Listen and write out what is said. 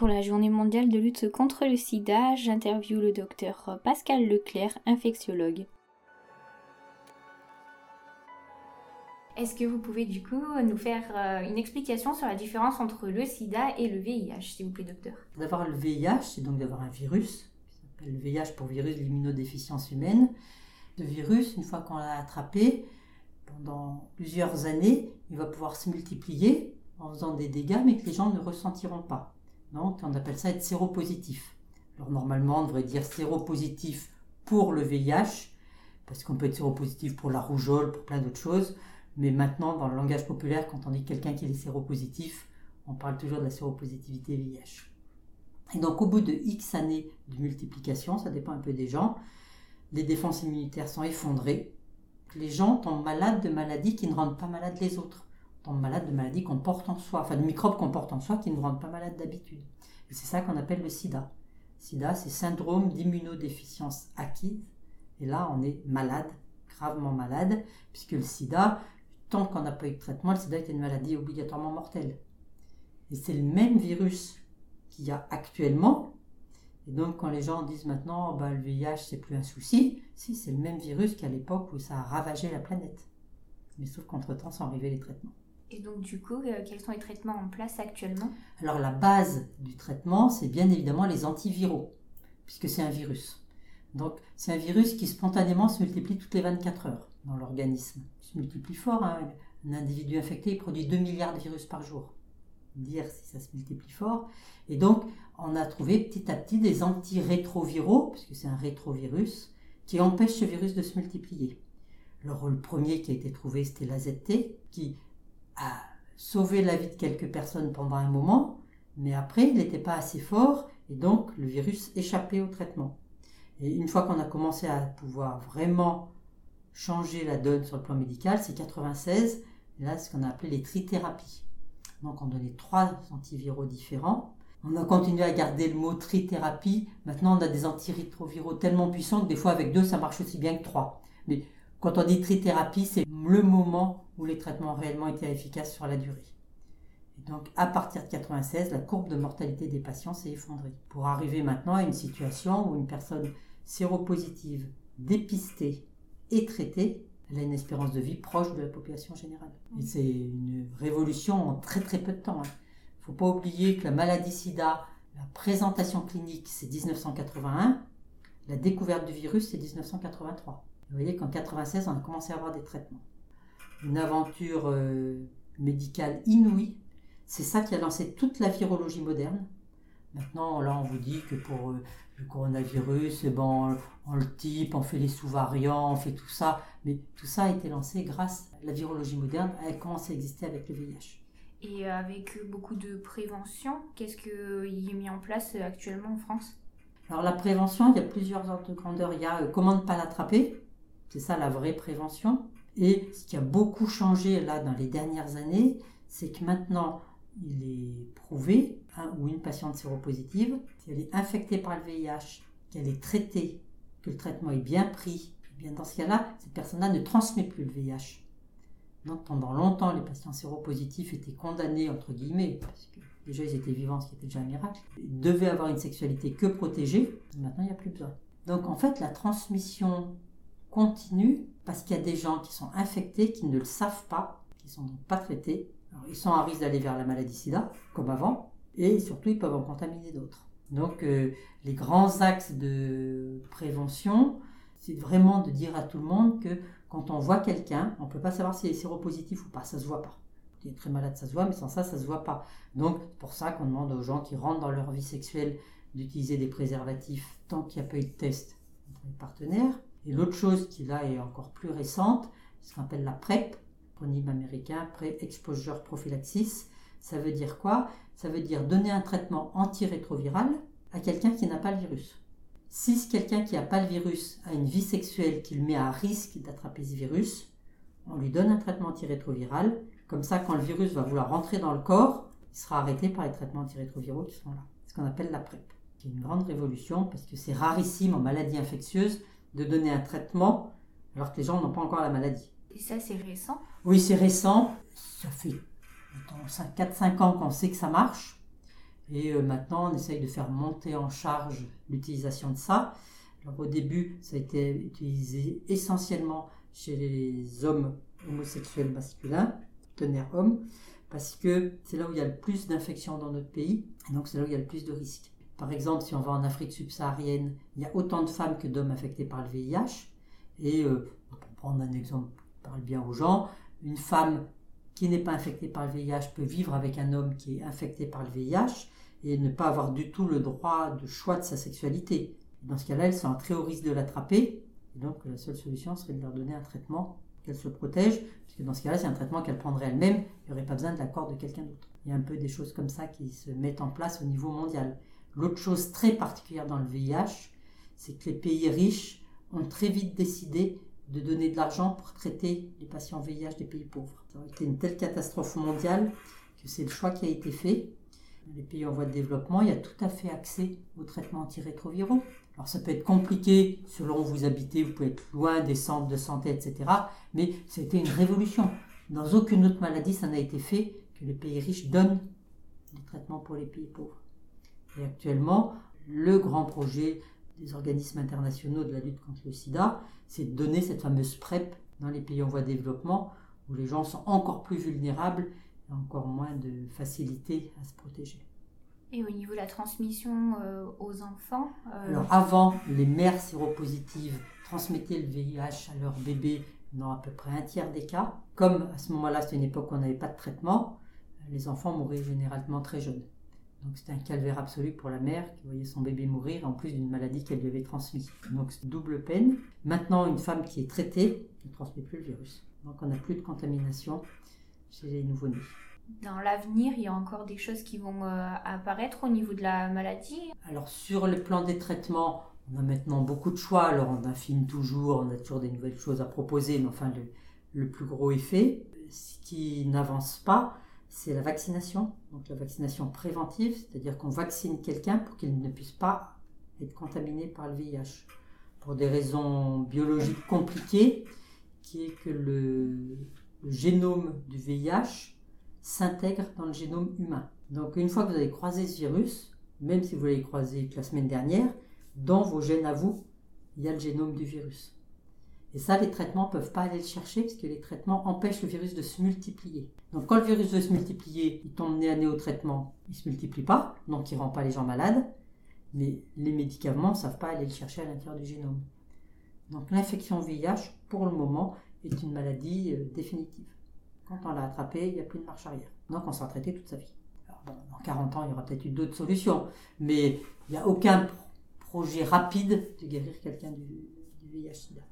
Pour la journée mondiale de lutte contre le sida, j'interviewe le docteur Pascal Leclerc, infectiologue. Est-ce que vous pouvez du coup nous faire euh, une explication sur la différence entre le sida et le VIH, s'il vous plaît, docteur? D'avoir le VIH, c'est donc d'avoir un virus, qui s'appelle le VIH pour virus de l'immunodéficience humaine. Le virus, une fois qu'on l'a attrapé, pendant plusieurs années, il va pouvoir se multiplier en faisant des dégâts, mais que les gens ne ressentiront pas. Donc, on appelle ça être séropositif. Alors, normalement, on devrait dire séropositif pour le VIH, parce qu'on peut être séropositif pour la rougeole, pour plein d'autres choses. Mais maintenant, dans le langage populaire, quand on dit quelqu'un qui est séropositif, on parle toujours de la séropositivité VIH. Et donc, au bout de X années de multiplication, ça dépend un peu des gens, les défenses immunitaires sont effondrées. Les gens tombent malades de maladies qui ne rendent pas malades les autres tombent malades de maladies qu'on porte en soi, enfin de microbes qu'on porte en soi qui ne nous rendent pas malades d'habitude. Et c'est ça qu'on appelle le sida. Sida, c'est syndrome d'immunodéficience acquise. Et là, on est malade, gravement malade, puisque le sida, tant qu'on n'a pas eu de traitement, le sida est une maladie obligatoirement mortelle. Et c'est le même virus qu'il y a actuellement. Et donc, quand les gens disent maintenant, bah, le VIH, c'est plus un souci, si, c'est le même virus qu'à l'époque où ça a ravagé la planète. Mais sauf qu'entre-temps sont arrivés les traitements. Et donc, du coup, euh, quels sont les traitements en place actuellement? Alors, la base du traitement, c'est bien évidemment les antiviraux, puisque c'est un virus. Donc, c'est un virus qui spontanément se multiplie toutes les 24 heures dans l'organisme. Il se multiplie fort. Hein. Un individu infecté produit 2 milliards de virus par jour. Dire si ça se multiplie fort. Et donc, on a trouvé petit à petit des antirétroviraux, puisque c'est un rétrovirus, qui empêchent ce virus de se multiplier. Alors, le premier qui a été trouvé, c'était l'AZT, qui a sauvé la vie de quelques personnes pendant un moment, mais après, il n'était pas assez fort et donc le virus échappait au traitement. Et une fois qu'on a commencé à pouvoir vraiment changer la donne sur le plan médical, c'est 96, là, ce qu'on a appelé les trithérapies. Donc, on donnait trois antiviraux différents. On a continué à garder le mot trithérapie. Maintenant, on a des antirétroviraux tellement puissants que des fois, avec deux, ça marche aussi bien que trois. Mais quand on dit trithérapie, c'est le moment où les traitements réellement étaient efficaces sur la durée. Et donc, à partir de 96, la courbe de mortalité des patients s'est effondrée. Pour arriver maintenant à une situation où une personne séropositive, dépistée et traitée, elle a une espérance de vie proche de la population générale. Et c'est une révolution en très très peu de temps. Il hein. ne faut pas oublier que la maladie sida, la présentation clinique, c'est 1981, la découverte du virus, c'est 1983. Vous voyez qu'en 96, on a commencé à avoir des traitements une aventure euh, médicale inouïe. C'est ça qui a lancé toute la virologie moderne. Maintenant, là, on vous dit que pour euh, le coronavirus, eh ben, on, le type, on fait les sous-variants, on fait tout ça. Mais tout ça a été lancé grâce à la virologie moderne. Elle commencé à exister avec le VIH. Et avec beaucoup de prévention, qu'est-ce qu'il est mis en place actuellement en France? Alors la prévention, il y a plusieurs ordres de grandeur. Il y a euh, comment ne pas l'attraper, c'est ça la vraie prévention. Et ce qui a beaucoup changé là dans les dernières années, c'est que maintenant, il est prouvé, un ou une patiente séropositive, si elle est infectée par le VIH, qu'elle est traitée, que le traitement est bien pris, eh bien dans ce cas-là, cette personne-là ne transmet plus le VIH. Donc pendant longtemps, les patients séropositifs étaient condamnés, entre guillemets, parce que déjà ils étaient vivants, ce qui était déjà un miracle, ils devaient avoir une sexualité que protégée, maintenant il n'y a plus besoin. Donc en fait, la transmission continue parce qu'il y a des gens qui sont infectés, qui ne le savent pas, qui ne sont donc pas traités. ils sont à risque d'aller vers la maladie sida, comme avant, et surtout ils peuvent en contaminer d'autres. Donc euh, les grands axes de prévention, c'est vraiment de dire à tout le monde que quand on voit quelqu'un, on ne peut pas savoir s'il est séropositif ou pas, ça ne se voit pas. Il est très malade, ça se voit, mais sans ça, ça ne se voit pas. Donc c'est pour ça qu'on demande aux gens qui rentrent dans leur vie sexuelle d'utiliser des préservatifs tant qu'il n'y a pas eu de test entre les partenaires. Et l'autre chose qui là est encore plus récente, ce qu'on appelle la PrEP, acronyme américain, Pre-Exposure Prophylaxis. Ça veut dire quoi? Ça veut dire donner un traitement antirétroviral à quelqu'un qui n'a pas le virus. Si quelqu'un qui n'a pas le virus a une vie sexuelle qui le met à risque d'attraper ce virus, on lui donne un traitement antirétroviral. Comme ça, quand le virus va vouloir rentrer dans le corps, il sera arrêté par les traitements antirétroviraux qui sont là. Ce qu'on appelle la PrEP. C'est une grande révolution parce que c'est rarissime en maladies infectieuses de donner un traitement alors que les gens n'ont pas encore la maladie. Et ça, c'est récent? Oui, c'est récent. Ça fait 4-5 ans qu'on sait que ça marche. Et euh, maintenant, on essaye de faire monter en charge l'utilisation de ça. Alors, au début, ça a été utilisé essentiellement chez les hommes homosexuels masculins, tenaires hommes, parce que c'est là où il y a le plus d'infections dans notre pays, et donc c'est là où il y a le plus de risques. Par exemple, si on va en Afrique subsaharienne, il y a autant de femmes que d'hommes infectés par le VIH. Et euh, pour prendre un exemple qui parle bien aux gens, une femme qui n'est pas infectée par le VIH peut vivre avec un homme qui est infecté par le VIH et ne pas avoir du tout le droit de choix de sa sexualité. Dans ce cas-là, elles sont en très haut risque de l'attraper. Donc, la seule solution serait de leur donner un traitement qu'elles se protègent. Parce que dans ce cas-là, c'est un traitement qu'elles prendraient elles-mêmes. Il n'y aurait pas besoin de l'accord de quelqu'un d'autre. Il y a un peu des choses comme ça qui se mettent en place au niveau mondial. L'autre chose très particulière dans le VIH, c'est que les pays riches ont très vite décidé de donner de l'argent pour traiter les patients VIH des pays pauvres. Ça a été une telle catastrophe mondiale que c'est le choix qui a été fait. Les pays en voie de développement, il y a tout à fait accès aux traitements antirétroviraux. Alors ça peut être compliqué selon où vous habitez, vous pouvez être loin des centres de santé, etc. Mais c'était une révolution. Dans aucune autre maladie, ça n'a été fait que les pays riches donnent des traitements pour les pays pauvres. Et actuellement, le grand projet des organismes internationaux de la lutte contre le sida, c'est de donner cette fameuse PrEP dans les pays en voie de développement, où les gens sont encore plus vulnérables et encore moins de facilité à se protéger. Et au niveau de la transmission euh, aux enfants euh, Alors avant, les mères séropositives transmettaient le VIH à leur bébé dans à peu près un tiers des cas. Comme à ce moment-là, c'était une époque où on n'avait pas de traitement, les enfants mouraient généralement très jeunes. Donc c'était un calvaire absolu pour la mère qui voyait son bébé mourir en plus d'une maladie qu'elle lui avait transmise. Donc double peine. Maintenant, une femme qui est traitée ne transmet plus le virus. Donc on n'a plus de contamination chez les nouveau-nés. Dans l'avenir, il y a encore des choses qui vont euh, apparaître au niveau de la maladie? Alors sur le plan des traitements, on a maintenant beaucoup de choix. Alors on affine toujours, on a toujours des nouvelles choses à proposer, mais enfin le, le plus gros effet, ce qui n'avance pas, c'est la vaccination, donc la vaccination préventive, c'est-à-dire qu'on vaccine quelqu'un pour qu'il ne puisse pas être contaminé par le VIH. Pour des raisons biologiques compliquées, qui est que le, génome du VIH s'intègre dans le génome humain. Donc une fois que vous avez croisé ce virus, même si vous l'avez croisé la semaine dernière, dans vos gènes à vous, il y a le génome du virus. Et ça, les traitements ne peuvent pas aller le chercher parce que les traitements empêchent le virus de se multiplier. Donc quand le virus veut se multiplier, il tombe nez à nez au traitement, il ne se multiplie pas, donc il ne rend pas les gens malades, mais les médicaments ne savent pas aller le chercher à l'intérieur du génome. Donc l'infection VIH, pour le moment, est une maladie euh, définitive. Quand on l'a attrapée, il n'y a plus de marche arrière. Donc on sera traité toute sa vie. Bon, dans 40 ans, il y aura peut-être eu d'autres solutions, mais il n'y a aucun projet rapide de guérir quelqu'un du, du VIH-Sida.